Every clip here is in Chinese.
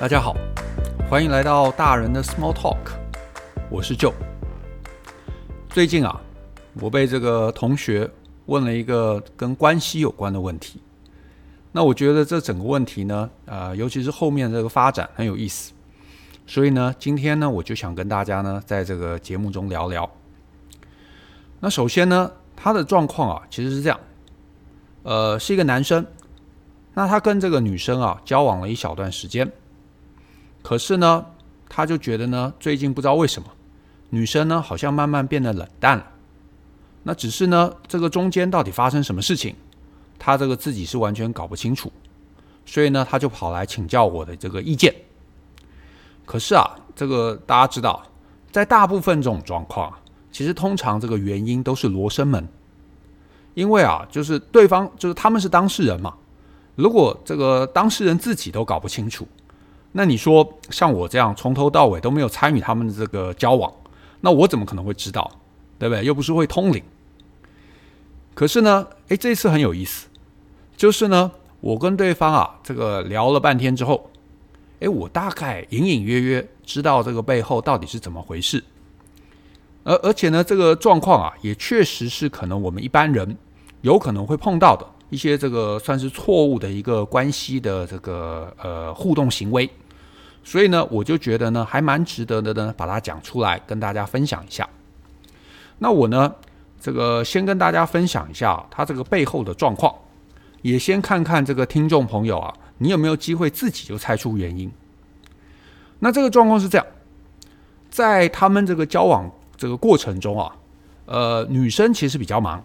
大家好，欢迎来到大人的 Small Talk，我是 Joe。最近啊，我被这个同学问了一个跟关系有关的问题。那我觉得这整个问题呢，呃，尤其是后面这个发展很有意思，所以呢，今天呢，我就想跟大家呢，在这个节目中聊聊。那首先呢，他的状况啊，其实是这样，呃，是一个男生，那他跟这个女生啊交往了一小段时间。可是呢，他就觉得呢，最近不知道为什么，女生呢好像慢慢变得冷淡了。那只是呢，这个中间到底发生什么事情，他这个自己是完全搞不清楚。所以呢，他就跑来请教我的这个意见。可是啊，这个大家知道，在大部分这种状况，其实通常这个原因都是罗生门。因为啊，就是对方就是他们是当事人嘛，如果这个当事人自己都搞不清楚。那你说像我这样从头到尾都没有参与他们的这个交往，那我怎么可能会知道？对不对？又不是会通灵。可是呢，诶，这次很有意思，就是呢，我跟对方啊这个聊了半天之后，诶，我大概隐隐约约知道这个背后到底是怎么回事。而而且呢，这个状况啊，也确实是可能我们一般人有可能会碰到的。一些这个算是错误的一个关系的这个呃互动行为，所以呢，我就觉得呢还蛮值得的呢，把它讲出来跟大家分享一下。那我呢，这个先跟大家分享一下他这个背后的状况，也先看看这个听众朋友啊，你有没有机会自己就猜出原因？那这个状况是这样，在他们这个交往这个过程中啊，呃，女生其实比较忙。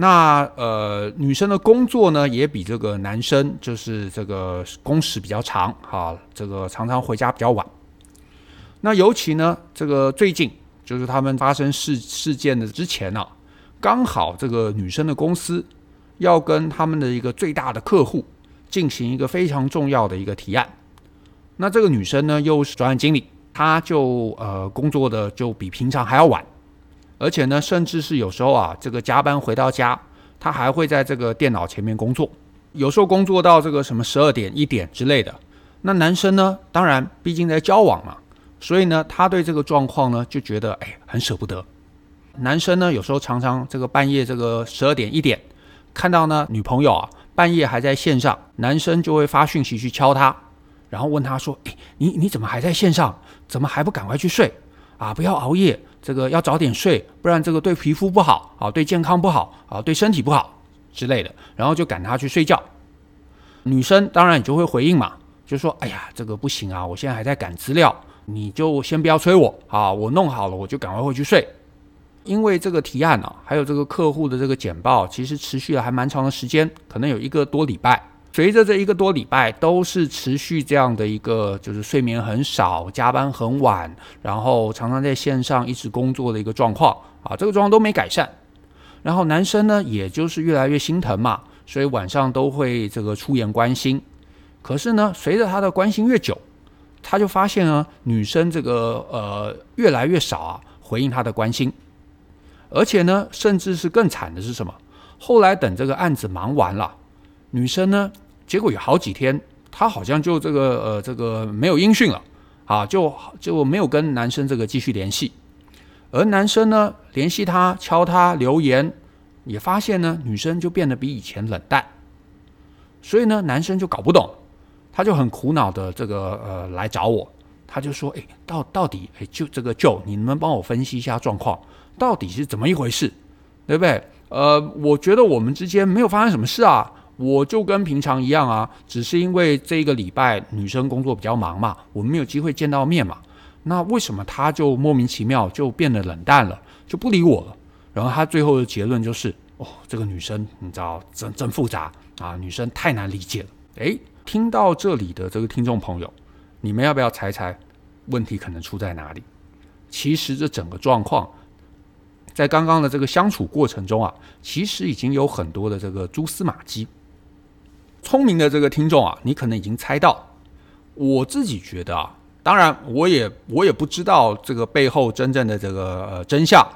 那呃，女生的工作呢，也比这个男生就是这个工时比较长，哈，这个常常回家比较晚。那尤其呢，这个最近就是他们发生事事件的之前呢，刚好这个女生的公司要跟他们的一个最大的客户进行一个非常重要的一个提案。那这个女生呢，又是专案经理，她就呃工作的就比平常还要晚。而且呢，甚至是有时候啊，这个加班回到家，他还会在这个电脑前面工作，有时候工作到这个什么十二点、一点之类的。那男生呢，当然毕竟在交往嘛，所以呢，他对这个状况呢就觉得哎很舍不得。男生呢，有时候常常这个半夜这个十二点、一点，看到呢女朋友啊半夜还在线上，男生就会发讯息去敲他，然后问他说：“哎，你你怎么还在线上？怎么还不赶快去睡啊？不要熬夜。”这个要早点睡，不然这个对皮肤不好啊，对健康不好啊，对身体不好之类的。然后就赶他去睡觉。女生当然你就会回应嘛，就说：“哎呀，这个不行啊，我现在还在赶资料，你就先不要催我啊，我弄好了我就赶快回去睡。”因为这个提案啊，还有这个客户的这个简报，其实持续了还蛮长的时间，可能有一个多礼拜。随着这一个多礼拜都是持续这样的一个，就是睡眠很少、加班很晚，然后常常在线上一直工作的一个状况啊，这个状况都没改善。然后男生呢，也就是越来越心疼嘛，所以晚上都会这个出言关心。可是呢，随着他的关心越久，他就发现呢，女生这个呃越来越少啊回应他的关心，而且呢，甚至是更惨的是什么？后来等这个案子忙完了，女生呢。结果有好几天，她好像就这个呃这个没有音讯了，啊，就就没有跟男生这个继续联系，而男生呢联系他敲他留言，也发现呢女生就变得比以前冷淡，所以呢男生就搞不懂，他就很苦恼的这个呃来找我，他就说，哎，到到底哎就这个就你能不能帮我分析一下状况，到底是怎么一回事，对不对？呃，我觉得我们之间没有发生什么事啊。我就跟平常一样啊，只是因为这个礼拜女生工作比较忙嘛，我们没有机会见到面嘛。那为什么她就莫名其妙就变得冷淡了，就不理我了？然后他最后的结论就是，哦，这个女生你知道真真复杂啊，女生太难理解了。诶，听到这里的这个听众朋友，你们要不要猜猜问题可能出在哪里？其实这整个状况。在刚刚的这个相处过程中啊，其实已经有很多的这个蛛丝马迹。聪明的这个听众啊，你可能已经猜到。我自己觉得啊，当然我也我也不知道这个背后真正的这个呃真相。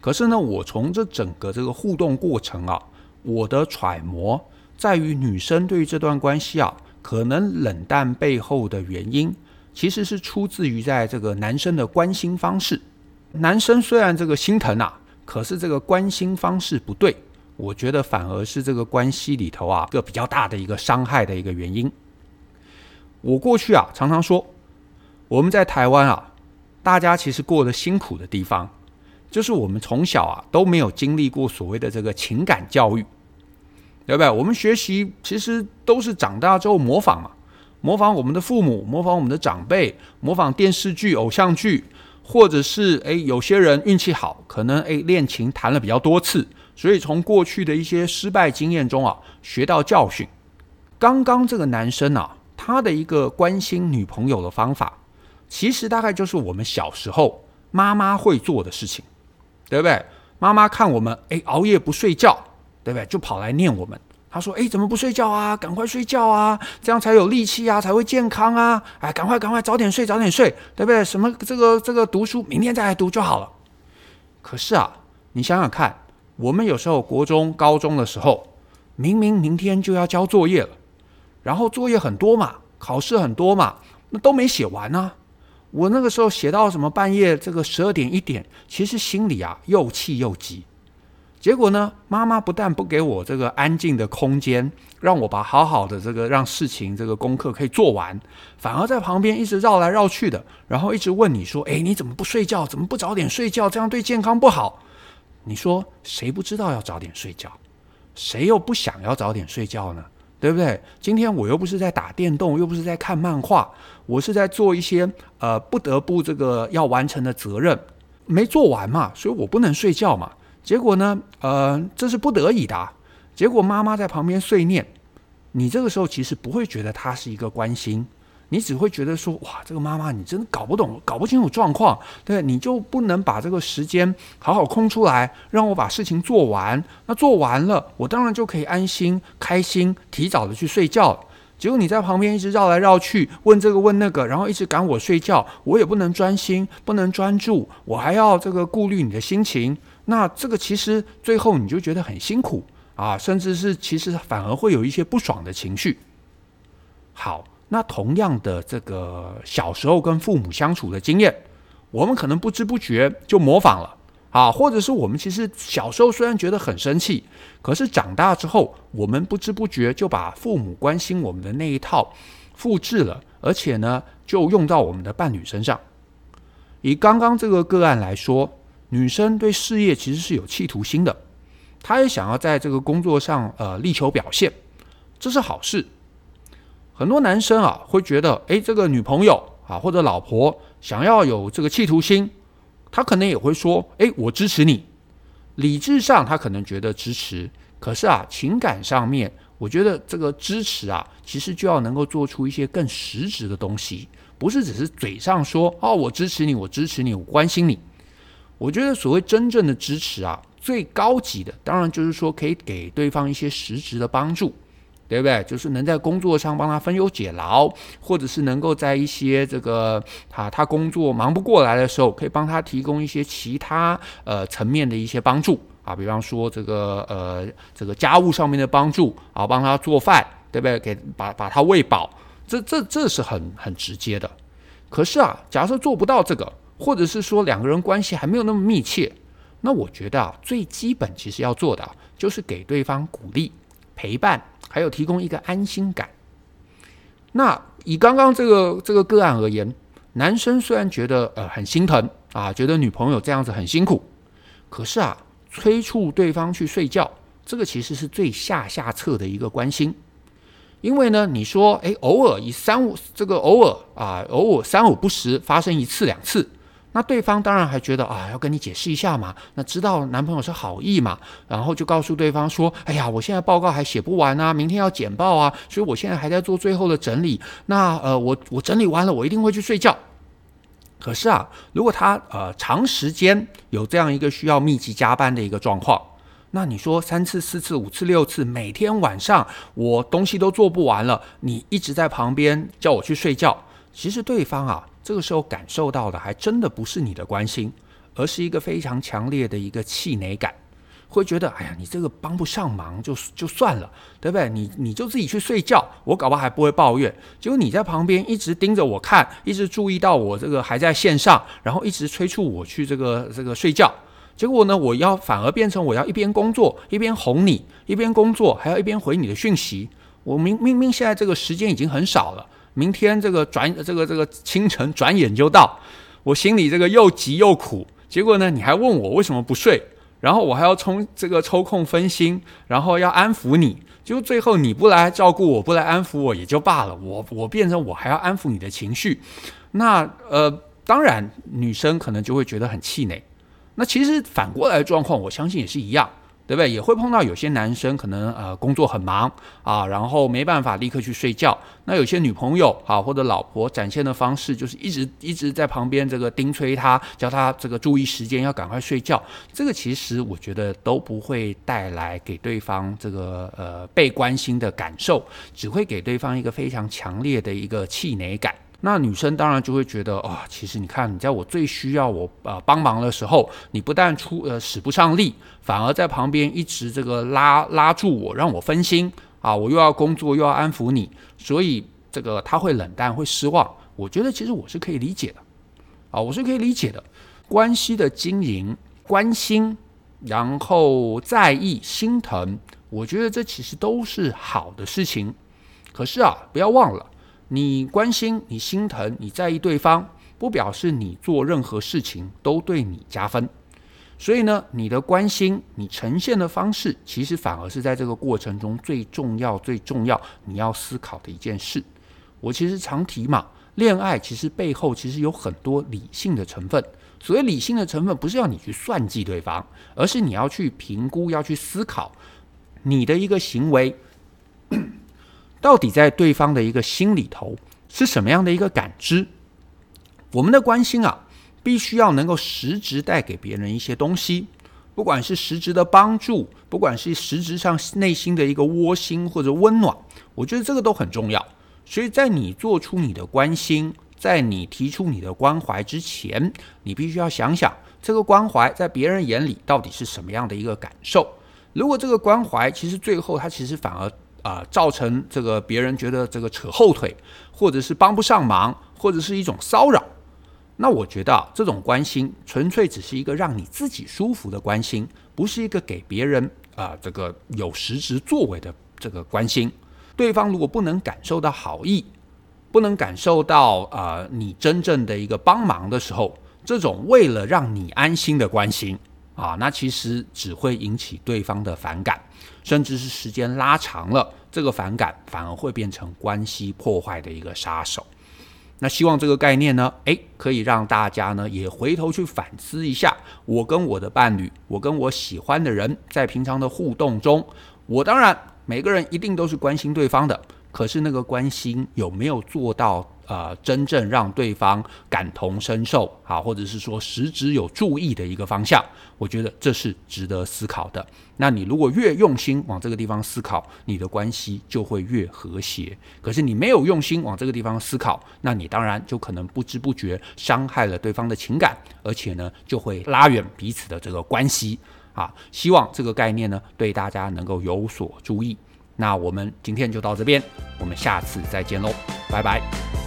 可是呢，我从这整个这个互动过程啊，我的揣摩在于女生对于这段关系啊，可能冷淡背后的原因，其实是出自于在这个男生的关心方式。男生虽然这个心疼啊，可是这个关心方式不对，我觉得反而是这个关系里头啊一个比较大的一个伤害的一个原因。我过去啊常常说，我们在台湾啊，大家其实过得辛苦的地方，就是我们从小啊都没有经历过所谓的这个情感教育，对不对？我们学习其实都是长大之后模仿嘛，模仿我们的父母，模仿我们的长辈，模仿电视剧、偶像剧。或者是诶，有些人运气好，可能诶恋情谈了比较多次，所以从过去的一些失败经验中啊，学到教训。刚刚这个男生啊，他的一个关心女朋友的方法，其实大概就是我们小时候妈妈会做的事情，对不对？妈妈看我们诶熬夜不睡觉，对不对？就跑来念我们。他说：“哎，怎么不睡觉啊？赶快睡觉啊，这样才有力气啊，才会健康啊！哎，赶快赶快早点睡，早点睡，对不对？什么这个这个读书，明天再来读就好了。可是啊，你想想看，我们有时候国中、高中的时候，明明明天就要交作业了，然后作业很多嘛，考试很多嘛，那都没写完呢。我那个时候写到什么半夜这个十二点一点，其实心里啊又气又急。”结果呢，妈妈不但不给我这个安静的空间，让我把好好的这个让事情这个功课可以做完，反而在旁边一直绕来绕去的，然后一直问你说：“哎，你怎么不睡觉？怎么不早点睡觉？这样对健康不好。”你说谁不知道要早点睡觉？谁又不想要早点睡觉呢？对不对？今天我又不是在打电动，又不是在看漫画，我是在做一些呃不得不这个要完成的责任，没做完嘛，所以我不能睡觉嘛。结果呢？呃，这是不得已的。结果妈妈在旁边碎念，你这个时候其实不会觉得她是一个关心，你只会觉得说：哇，这个妈妈你真的搞不懂，搞不清楚状况，对，你就不能把这个时间好好空出来，让我把事情做完。那做完了，我当然就可以安心、开心，提早的去睡觉。结果你在旁边一直绕来绕去，问这个问那个，然后一直赶我睡觉，我也不能专心，不能专注，我还要这个顾虑你的心情。那这个其实最后你就觉得很辛苦啊，甚至是其实反而会有一些不爽的情绪。好，那同样的这个小时候跟父母相处的经验，我们可能不知不觉就模仿了啊，或者是我们其实小时候虽然觉得很生气，可是长大之后，我们不知不觉就把父母关心我们的那一套复制了，而且呢，就用到我们的伴侣身上。以刚刚这个个案来说。女生对事业其实是有企图心的，她也想要在这个工作上呃力求表现，这是好事。很多男生啊会觉得，诶，这个女朋友啊或者老婆想要有这个企图心，他可能也会说，诶，我支持你。理智上他可能觉得支持，可是啊情感上面，我觉得这个支持啊，其实就要能够做出一些更实质的东西，不是只是嘴上说，哦，我支持你，我支持你，我关心你。我觉得所谓真正的支持啊，最高级的当然就是说可以给对方一些实质的帮助，对不对？就是能在工作上帮他分忧解劳，或者是能够在一些这个啊他工作忙不过来的时候，可以帮他提供一些其他呃层面的一些帮助啊，比方说这个呃这个家务上面的帮助啊，帮他做饭，对不对？给把把他喂饱，这这这是很很直接的。可是啊，假设做不到这个。或者是说两个人关系还没有那么密切，那我觉得啊，最基本其实要做的就是给对方鼓励、陪伴，还有提供一个安心感。那以刚刚这个这个个案而言，男生虽然觉得呃很心疼啊，觉得女朋友这样子很辛苦，可是啊，催促对方去睡觉，这个其实是最下下策的一个关心。因为呢，你说诶，偶尔一三五这个偶尔啊，偶尔三五不时发生一次两次。那对方当然还觉得啊，要跟你解释一下嘛。那知道男朋友是好意嘛，然后就告诉对方说：“哎呀，我现在报告还写不完啊，明天要简报啊，所以我现在还在做最后的整理。那呃，我我整理完了，我一定会去睡觉。可是啊，如果他呃长时间有这样一个需要密集加班的一个状况，那你说三次、四次、五次、六次，每天晚上我东西都做不完了，你一直在旁边叫我去睡觉，其实对方啊。”这个时候感受到的还真的不是你的关心，而是一个非常强烈的一个气馁感，会觉得，哎呀，你这个帮不上忙就就算了，对不对？你你就自己去睡觉，我搞不好还不会抱怨。结果你在旁边一直盯着我看，一直注意到我这个还在线上，然后一直催促我去这个这个睡觉。结果呢，我要反而变成我要一边工作一边哄你，一边工作还要一边回你的讯息。我明明明现在这个时间已经很少了，明天这个转这个这个清晨转眼就到，我心里这个又急又苦。结果呢，你还问我为什么不睡，然后我还要冲这个抽空分心，然后要安抚你。就最后你不来照顾我，不来安抚我也就罢了，我我变成我还要安抚你的情绪。那呃，当然女生可能就会觉得很气馁。那其实反过来状况，我相信也是一样，对不对？也会碰到有些男生可能呃工作很忙啊，然后没办法立刻去睡觉。那有些女朋友啊或者老婆展现的方式，就是一直一直在旁边这个叮催他，叫他这个注意时间，要赶快睡觉。这个其实我觉得都不会带来给对方这个呃被关心的感受，只会给对方一个非常强烈的一个气馁感。那女生当然就会觉得啊、哦，其实你看，你在我最需要我呃帮忙的时候，你不但出呃使不上力，反而在旁边一直这个拉拉住我，让我分心啊，我又要工作又要安抚你，所以这个他会冷淡会失望。我觉得其实我是可以理解的啊，我是可以理解的。关系的经营、关心，然后在意、心疼，我觉得这其实都是好的事情。可是啊，不要忘了。你关心、你心疼、你在意对方，不表示你做任何事情都对你加分。所以呢，你的关心、你呈现的方式，其实反而是在这个过程中最重要、最重要你要思考的一件事。我其实常提嘛，恋爱其实背后其实有很多理性的成分。所谓理性的成分，不是要你去算计对方，而是你要去评估、要去思考你的一个行为。到底在对方的一个心里头是什么样的一个感知？我们的关心啊，必须要能够实质带给别人一些东西，不管是实质的帮助，不管是实质上内心的一个窝心或者温暖，我觉得这个都很重要。所以在你做出你的关心，在你提出你的关怀之前，你必须要想想这个关怀在别人眼里到底是什么样的一个感受。如果这个关怀其实最后它其实反而啊、造成这个别人觉得这个扯后腿，或者是帮不上忙，或者是一种骚扰。那我觉得啊，这种关心纯粹只是一个让你自己舒服的关心，不是一个给别人啊、这个有实质作为的这个关心。对方如果不能感受到好意，不能感受到啊、你真正的一个帮忙的时候，这种为了让你安心的关心。啊，那其实只会引起对方的反感，甚至是时间拉长了，这个反感反而会变成关系破坏的一个杀手。那希望这个概念呢，诶，可以让大家呢也回头去反思一下，我跟我的伴侣，我跟我喜欢的人在平常的互动中，我当然每个人一定都是关心对方的，可是那个关心有没有做到？呃，真正让对方感同身受，啊，或者是说实质有注意的一个方向，我觉得这是值得思考的。那你如果越用心往这个地方思考，你的关系就会越和谐。可是你没有用心往这个地方思考，那你当然就可能不知不觉伤害了对方的情感，而且呢，就会拉远彼此的这个关系。啊，希望这个概念呢，对大家能够有所注意。那我们今天就到这边，我们下次再见喽，拜拜。